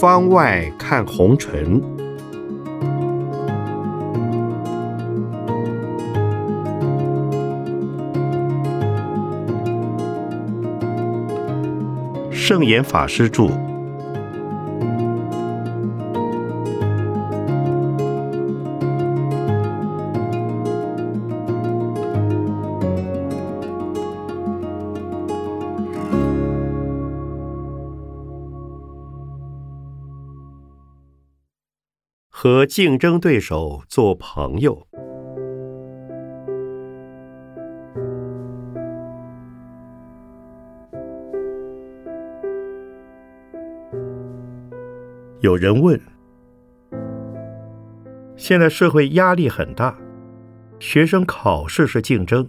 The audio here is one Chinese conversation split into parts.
方外看红尘，圣严法师著。竞争对手做朋友。有人问：现在社会压力很大，学生考试是竞争，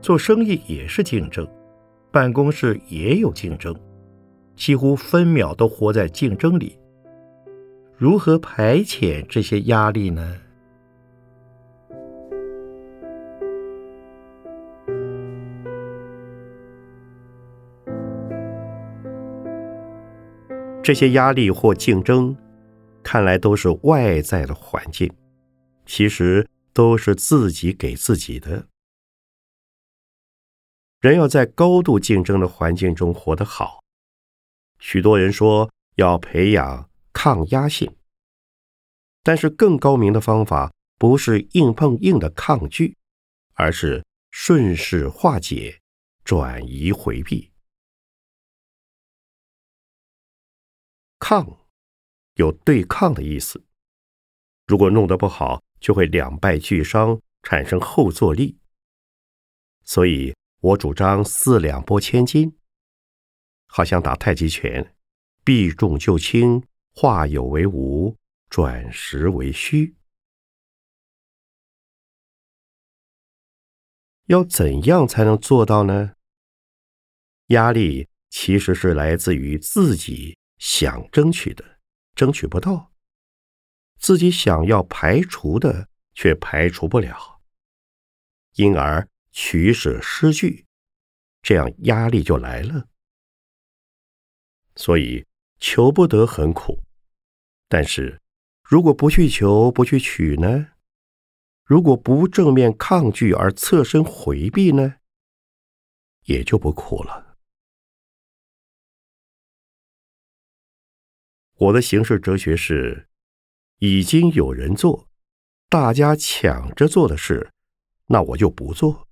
做生意也是竞争，办公室也有竞争，几乎分秒都活在竞争里。如何排遣这些压力呢？这些压力或竞争，看来都是外在的环境，其实都是自己给自己的。人要在高度竞争的环境中活得好，许多人说要培养。抗压性，但是更高明的方法不是硬碰硬的抗拒，而是顺势化解、转移回避。抗有对抗的意思，如果弄得不好，就会两败俱伤，产生后坐力。所以我主张四两拨千斤，好像打太极拳，避重就轻。化有为无，转实为虚。要怎样才能做到呢？压力其实是来自于自己想争取的，争取不到；自己想要排除的，却排除不了，因而取舍失据，这样压力就来了。所以求不得很苦。但是，如果不去求，不去取呢？如果不正面抗拒而侧身回避呢？也就不苦了。我的行事哲学是：已经有人做，大家抢着做的事，那我就不做。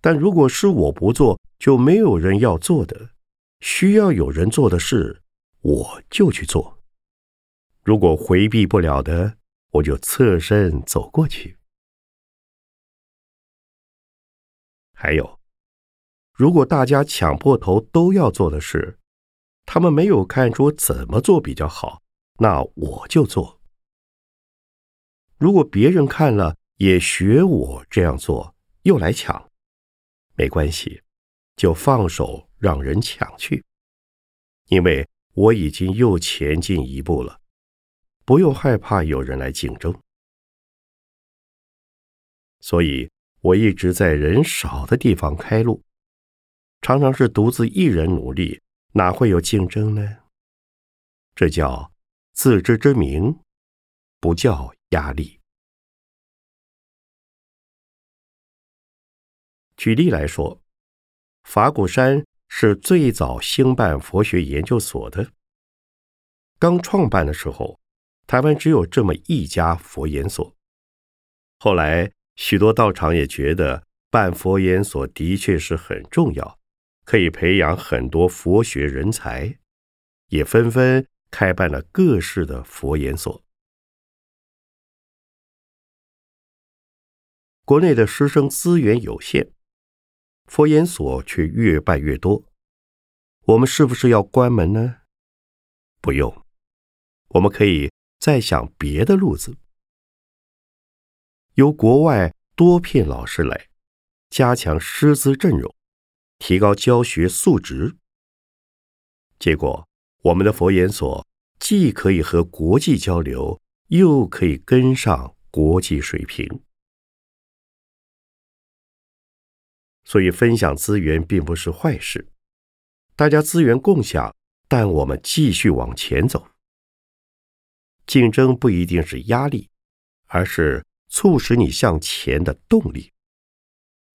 但如果是我不做，就没有人要做的，需要有人做的事，我就去做。如果回避不了的，我就侧身走过去。还有，如果大家抢破头都要做的事，他们没有看出怎么做比较好，那我就做。如果别人看了也学我这样做，又来抢，没关系，就放手让人抢去，因为我已经又前进一步了。不用害怕有人来竞争，所以我一直在人少的地方开路，常常是独自一人努力，哪会有竞争呢？这叫自知之明，不叫压力。举例来说，法鼓山是最早兴办佛学研究所的，刚创办的时候。台湾只有这么一家佛研所。后来，许多道场也觉得办佛研所的确是很重要，可以培养很多佛学人才，也纷纷开办了各式的佛研所。国内的师生资源有限，佛研所却越办越多。我们是不是要关门呢？不用，我们可以。再想别的路子，由国外多聘老师来，加强师资阵容，提高教学素质。结果，我们的佛研所既可以和国际交流，又可以跟上国际水平，所以分享资源并不是坏事。大家资源共享，但我们继续往前走。竞争不一定是压力，而是促使你向前的动力。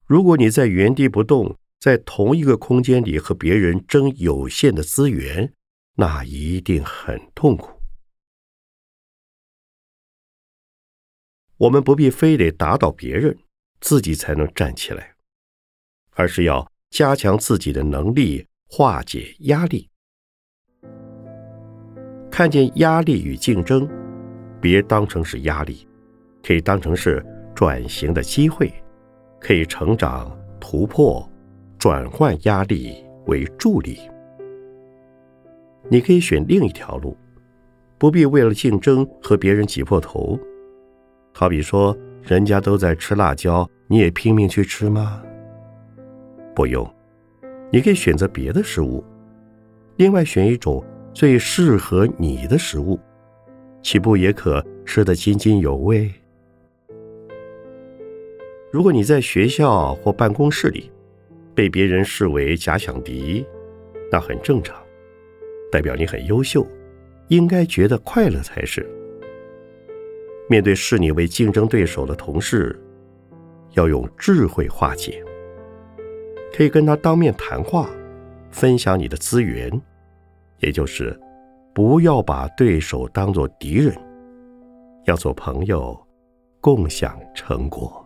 如果你在原地不动，在同一个空间里和别人争有限的资源，那一定很痛苦。我们不必非得打倒别人，自己才能站起来，而是要加强自己的能力，化解压力。看见压力与竞争，别当成是压力，可以当成是转型的机会，可以成长、突破、转换压力为助力。你可以选另一条路，不必为了竞争和别人挤破头。好比说，人家都在吃辣椒，你也拼命去吃吗？不用，你可以选择别的食物，另外选一种最适合你的食物，岂不也可吃得津津有味？如果你在学校或办公室里被别人视为假想敌，那很正常，代表你很优秀，应该觉得快乐才是。面对视你为竞争对手的同事，要用智慧化解。可以跟他当面谈话，分享你的资源，也就是不要把对手当作敌人，要做朋友，共享成果。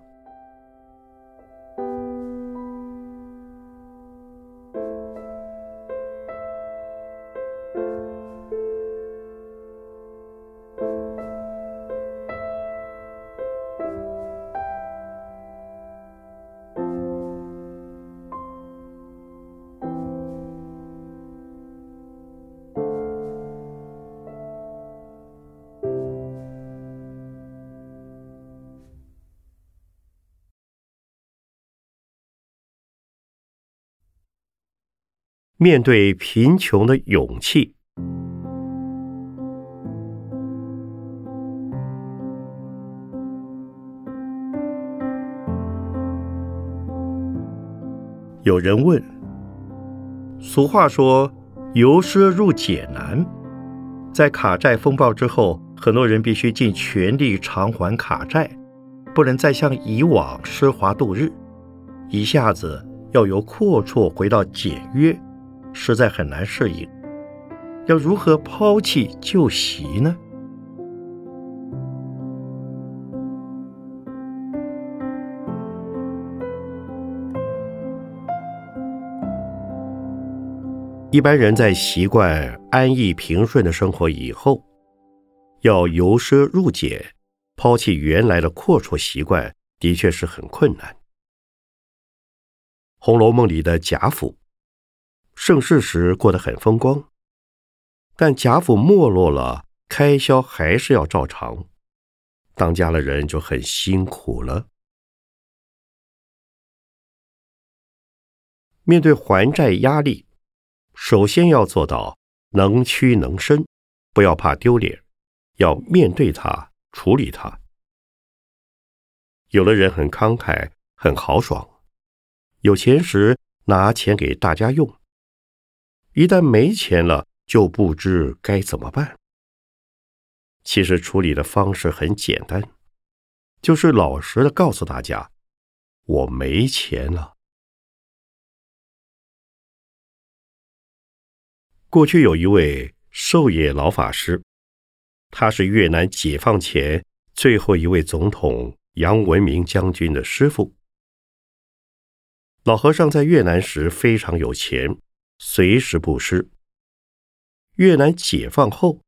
面对贫穷的勇气。有人问：“俗话说‘由奢入俭难’，在卡债风暴之后，很多人必须尽全力偿还卡债，不能再像以往奢华度日，一下子要由阔绰回到简约。”实在很难适应，要如何抛弃旧习呢？一般人在习惯安逸平顺的生活以后，要由奢入俭，抛弃原来的阔绰习惯，的确是很困难。《红楼梦》里的贾府。盛世时过得很风光，但贾府没落了，开销还是要照常，当家的人就很辛苦了。面对还债压力，首先要做到能屈能伸，不要怕丢脸，要面对它，处理它。有的人很慷慨，很豪爽，有钱时拿钱给大家用。一旦没钱了，就不知该怎么办。其实处理的方式很简单，就是老实的告诉大家：“我没钱了。”过去有一位寿野老法师，他是越南解放前最后一位总统杨文明将军的师傅。老和尚在越南时非常有钱。随时布施。越南解放后，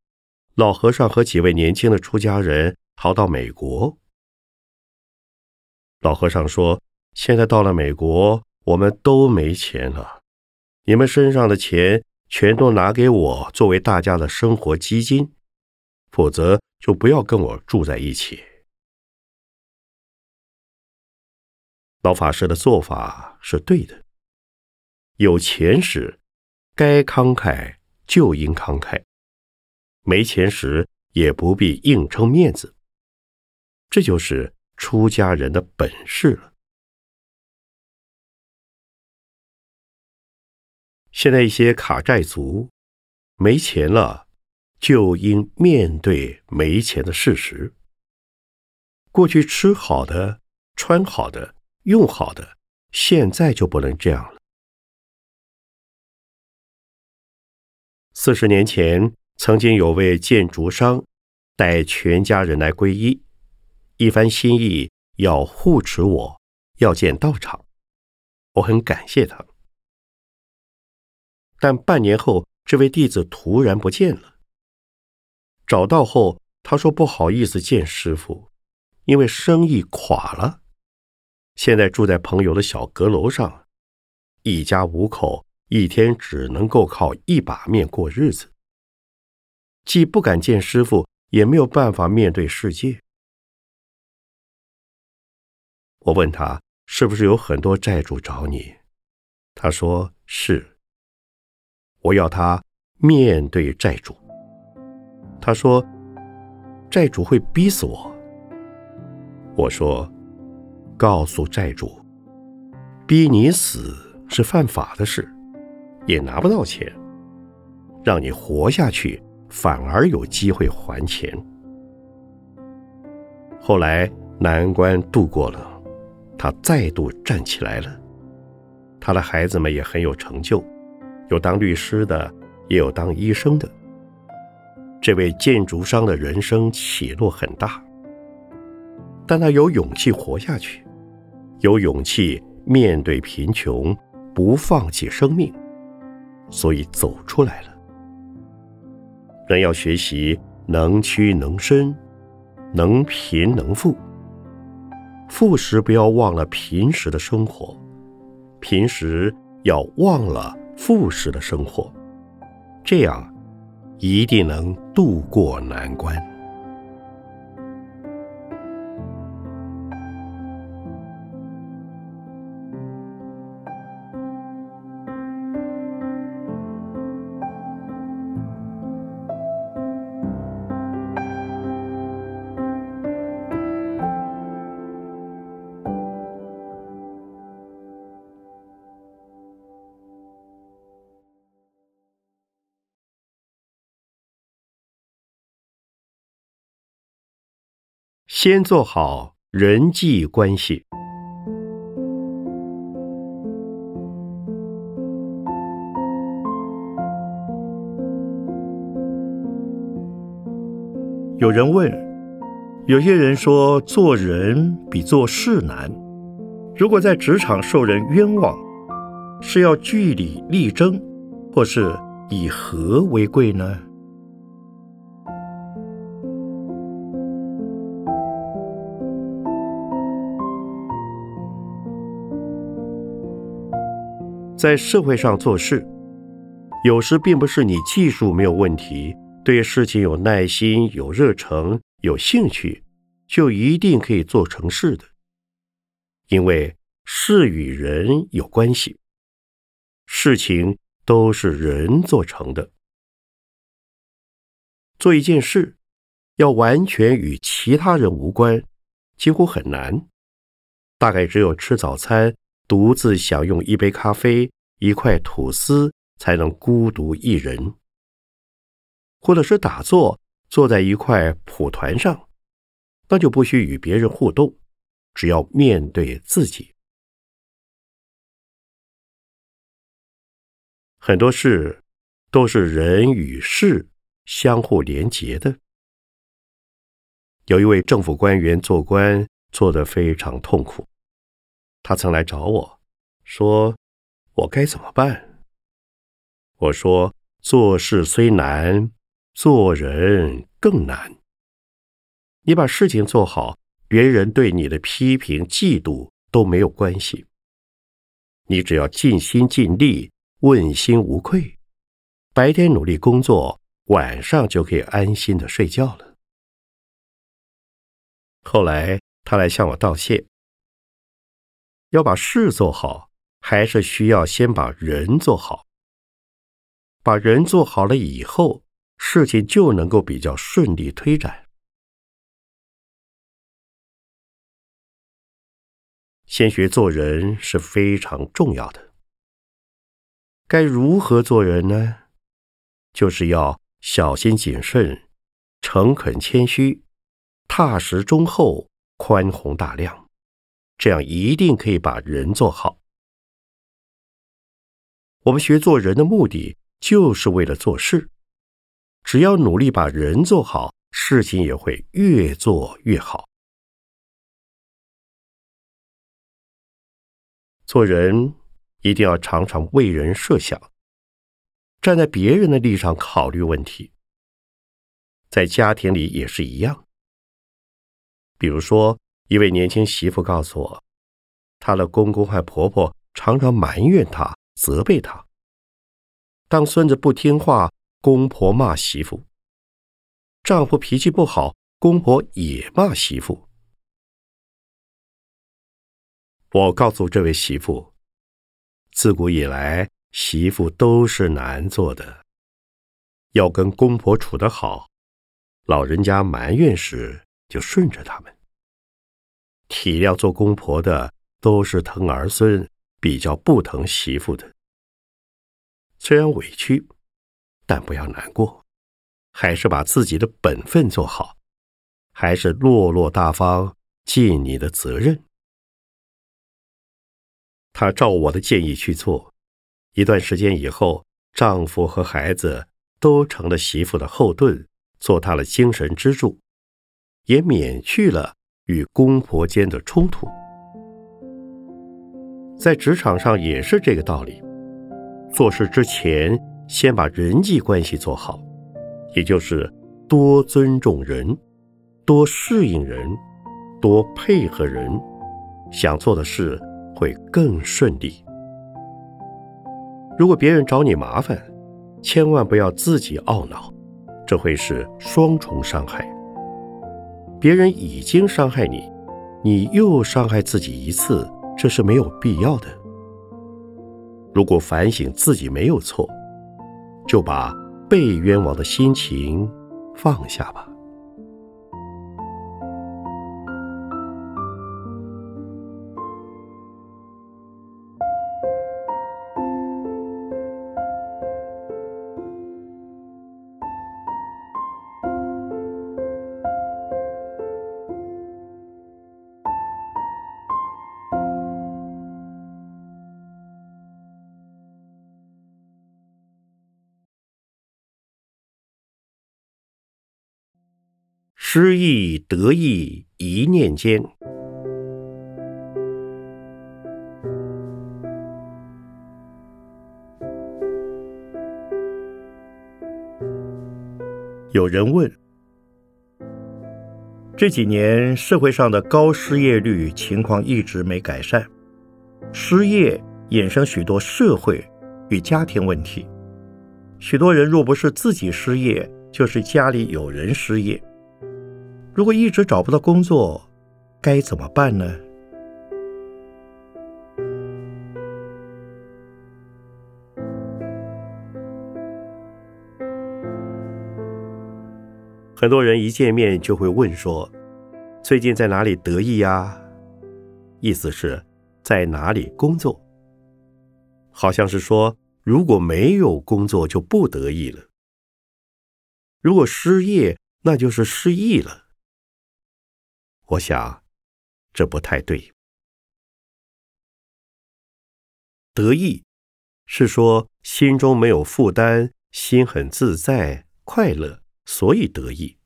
老和尚和几位年轻的出家人逃到美国。老和尚说：“现在到了美国，我们都没钱了，你们身上的钱全都拿给我作为大家的生活基金，否则就不要跟我住在一起。”老法师的做法是对的，有钱时。该慷慨就应慷慨，没钱时也不必硬撑面子，这就是出家人的本事了。现在一些卡债族没钱了，就应面对没钱的事实。过去吃好的、穿好的、用好的，现在就不能这样了。四十年前，曾经有位建筑商带全家人来皈依，一番心意要护持我，要建道场，我很感谢他。但半年后，这位弟子突然不见了。找到后，他说不好意思见师傅，因为生意垮了。现在住在朋友的小阁楼上，一家五口，一天只能够靠一把面过日子。既不敢见师傅，也没有办法面对世界。我问他是不是有很多债主找你，他说是。我要他面对债主。他说：“债主会逼死我。”我说：“告诉债主，逼你死是犯法的事，也拿不到钱。让你活下去，反而有机会还钱。”后来难关度过了，他再度站起来了。他的孩子们也很有成就。有当律师的，也有当医生的。这位建筑商的人生起落很大，但他有勇气活下去，有勇气面对贫穷，不放弃生命，所以走出来了。人要学习能屈能伸，能贫能富。富时不要忘了贫时的生活，贫时要忘了。富时的生活，这样一定能渡过难关。先做好人际关系。有人问，有些人说做人比做事难。如果在职场受人冤枉，是要据理力争，或是以和为贵呢？在社会上做事，有时并不是你技术没有问题，对事情有耐心、有热诚、有兴趣，就一定可以做成事的。因为事与人有关系，事情都是人做成的。做一件事，要完全与其他人无关，几乎很难。大概只有吃早餐。独自享用一杯咖啡、一块吐司，才能孤独一人；或者是打坐，坐在一块蒲团上，那就不需与别人互动，只要面对自己。很多事都是人与事相互连结的。有一位政府官员做官做得非常痛苦。他曾来找我，说：“我该怎么办？”我说：“做事虽难，做人更难。你把事情做好，别人对你的批评、嫉妒都没有关系。你只要尽心尽力，问心无愧，白天努力工作，晚上就可以安心的睡觉了。”后来他来向我道谢。要把事做好，还是需要先把人做好。把人做好了以后，事情就能够比较顺利推展。先学做人是非常重要的。该如何做人呢？就是要小心谨慎、诚恳谦虚、踏实忠厚、宽宏大量，这样一定可以把人做好。我们学做人的目的，就是为了做事。只要努力把人做好，事情也会越做越好。做人一定要常常为人设想。站在别人的立场考虑问题，在家庭里也是一样。比如说，一位年轻媳妇告诉我，她的公公和婆婆常常埋怨她、责备她。当孙子不听话，公婆骂媳妇；丈夫脾气不好，公婆也骂媳妇。我告诉这位媳妇，自古以来。媳妇都是难做的，要跟公婆处得好，老人家埋怨时就顺着他们，体谅做公婆的都是疼儿孙，比较不疼媳妇的。虽然委屈，但不要难过，还是把自己的本分做好，还是落落大方，尽你的责任。他照我的建议去做。一段时间以后，丈夫和孩子都成了媳妇的后盾，做她的精神支柱，也免去了与公婆间的冲突。在职场上也是这个道理，做事之前先把人际关系做好，也就是多尊重人，多适应人，多配合人，想做的事会更顺利。如果别人找你麻烦，千万不要自己懊恼，这会是双重伤害。别人已经伤害你，你又伤害自己一次，这是没有必要的。如果反省自己没有错，就把被冤枉的心情放下吧。失意得意一念间。有人问：这几年社会上的高失业率情况一直没改善，失业衍生许多社会与家庭问题。许多人若不是自己失业，就是家里有人失业。如果一直找不到工作，该怎么办呢？很多人一见面就会问说：“最近在哪里得意呀？”意思是在哪里工作，好像是说如果没有工作就不得意了；如果失业，那就是失意了。我想，这不太对。得意是说心中没有负担，心很自在、快乐，所以得意。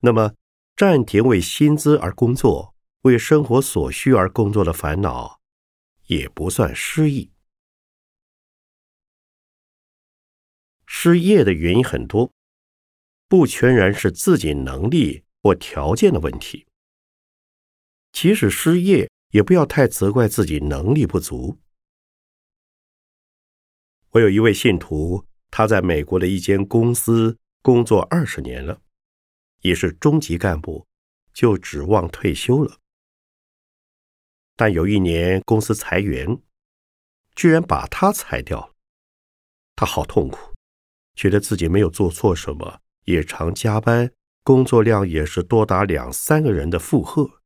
那么，暂停为薪资而工作、为生活所需而工作的烦恼，也不算失意。失业的原因很多，不全然是自己能力。或条件的问题，即使失业，也不要太责怪自己能力不足。我有一位信徒，他在美国的一间公司工作二十年了，也是中级干部，就指望退休了。但有一年公司裁员，居然把他裁掉了，他好痛苦，觉得自己没有做错什么，也常加班。工作量也是多达两三个人的负荷，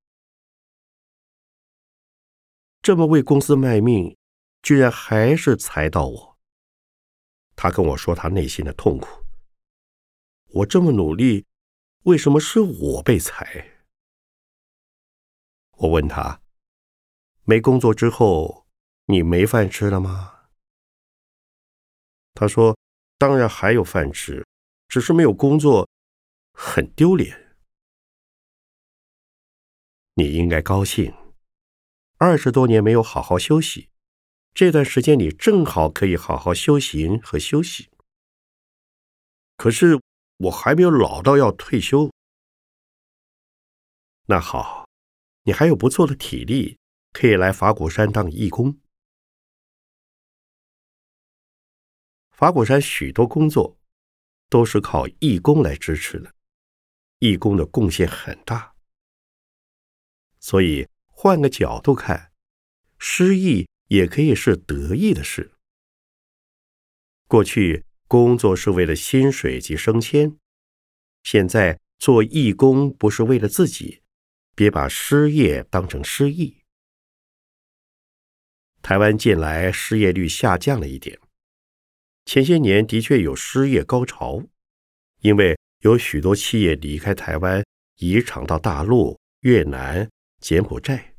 这么为公司卖命，居然还是裁到我。他跟我说他内心的痛苦。我这么努力，为什么是我被裁？我问他，没工作之后，你没饭吃了吗？他说，当然还有饭吃，只是没有工作，很丢脸。你应该高兴，二十多年没有好好休息，这段时间你正好可以好好修行和休息。可是。我还没有老到要退休。那好，你还有不错的体力，可以来法鼓山当义工。法鼓山许多工作都是靠义工来支持的，义工的贡献很大。所以换个角度看，失意也可以是得意的事。过去。工作是为了薪水及升迁，现在做义工不是为了自己，别把失业当成失意。台湾近来失业率下降了一点，前些年的确有失业高潮，因为有许多企业离开台湾，移厂到大陆、越南、柬埔寨，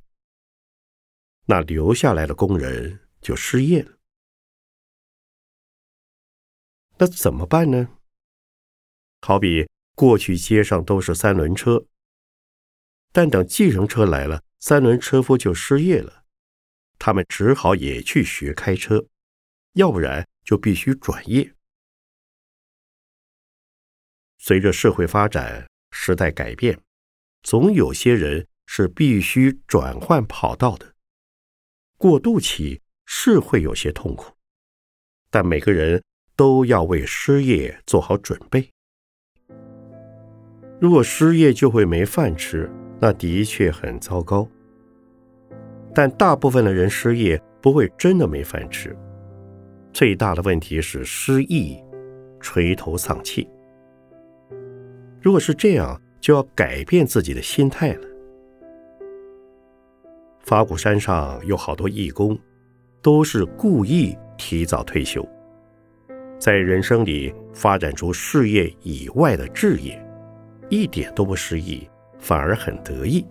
那留下来的工人就失业了。那怎么办呢？好比过去街上都是三轮车，但等计程车来了，三轮车夫就失业了，他们只好也去学开车，要不然就必须转业。随着社会发展，时代改变，总有些人是必须转换跑道的。过渡期是会有些痛苦，但每个人。都要为失业做好准备。如果失业就会没饭吃，那的确很糟糕。但大部分的人失业不会真的没饭吃，最大的问题是失意、垂头丧气。如果是这样，就要改变自己的心态了。法鼓山上有好多义工，都是故意提早退休。在人生里发展出事业以外的志业，一点都不失意，反而很得意。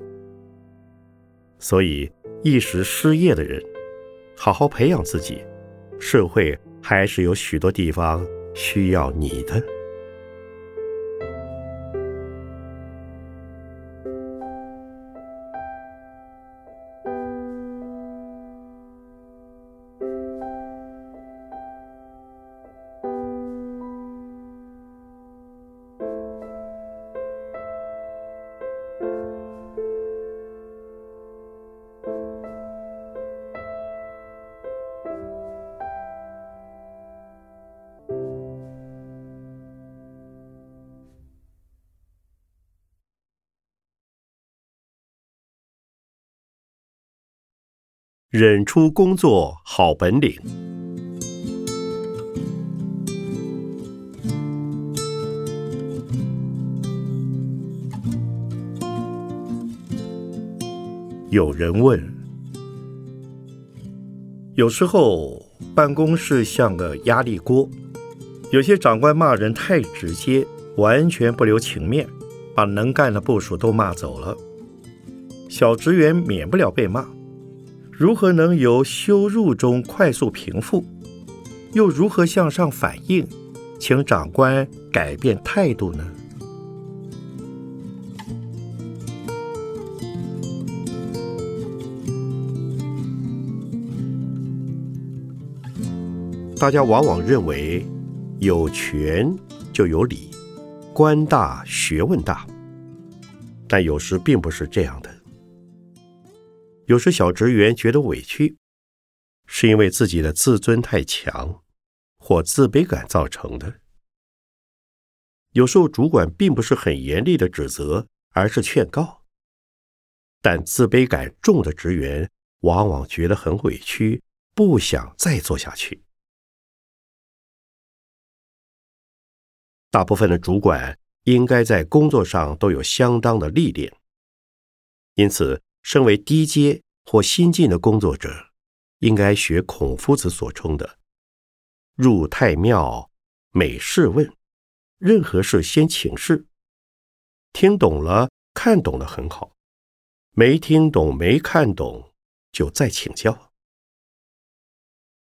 所以一时失业的人，好好培养自己，社会还是有许多地方需要你的。忍出工作好本领。有人问：有时候办公室像个压力锅，有些长官骂人太直接，完全不留情面，把能干的部署都骂走了，小职员免不了被骂。如何能由羞辱中快速平复？又如何向上反映，请长官改变态度呢？大家往往认为有权就有理，官大学问大，但有时并不是这样的。有时小职员觉得委屈，是因为自己的自尊太强或自卑感造成的。有时候主管并不是很严厉的指责，而是劝告。但自卑感重的职员往往觉得很委屈，不想再做下去。大部分的主管应该在工作上都有相当的历练，因此。身为低阶或新进的工作者，应该学孔夫子所称的“入太庙，每事问”，任何事先请示。听懂了、看懂了很好，没听懂、没看懂就再请教。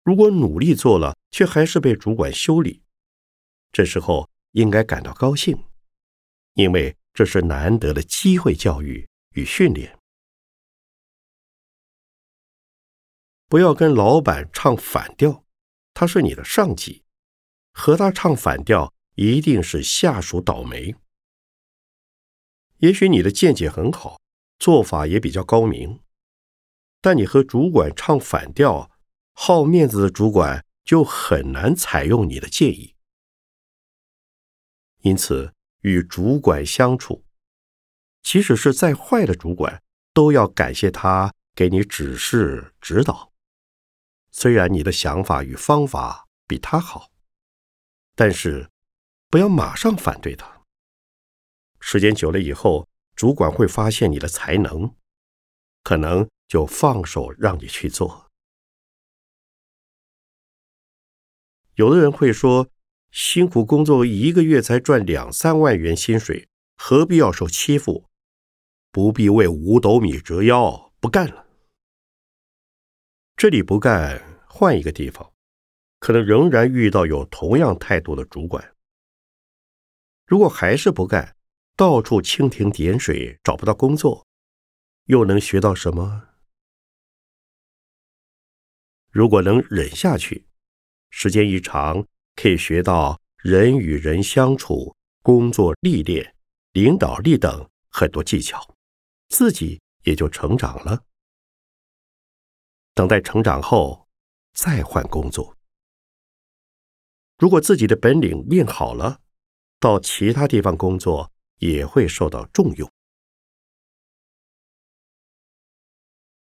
如果努力做了，却还是被主管修理，这时候应该感到高兴，因为这是难得的机会教育与训练。不要跟老板唱反调，他是你的上级，和他唱反调一定是下属倒霉。也许你的见解很好，做法也比较高明，但你和主管唱反调，好面子的主管就很难采用你的建议。因此，与主管相处，即使是再坏的主管，都要感谢他给你指示指导。虽然你的想法与方法比他好，但是不要马上反对他。时间久了以后，主管会发现你的才能，可能就放手让你去做。有的人会说：“辛苦工作一个月才赚两三万元薪水，何必要受欺负？不必为五斗米折腰，不干了。”这里不干，换一个地方，可能仍然遇到有同样态度的主管。如果还是不干，到处蜻蜓点水，找不到工作，又能学到什么？如果能忍下去，时间一长，可以学到人与人相处、工作历练、领导力等很多技巧，自己也就成长了。等待成长后，再换工作。如果自己的本领练好了，到其他地方工作。也会受到重用。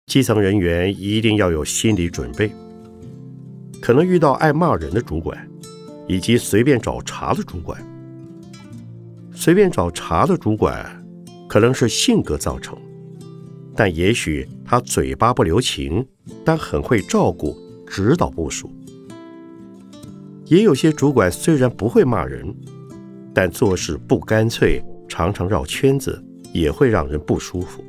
基层人员一定要有心理准备，可能遇到爱骂人的主管，以及随便找茬的主管。随便找茬的主管，可能是性格造成，但也许他嘴巴不留情，但很会照顾、指导部署。也有些主管虽然不会骂人。但做事不干脆，常常绕圈子，也会让人不舒服。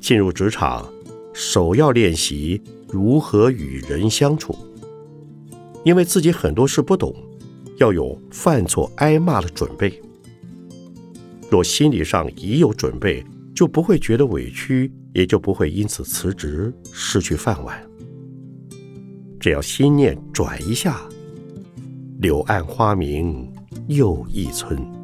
进入职场，首要练习如何与人相处，因为自己很多事不懂，要有犯错挨骂的准备。若心理上已有准备，就不会觉得委屈，也就不会因此辞职失去饭碗。只要心念转一下。柳暗花明又一村。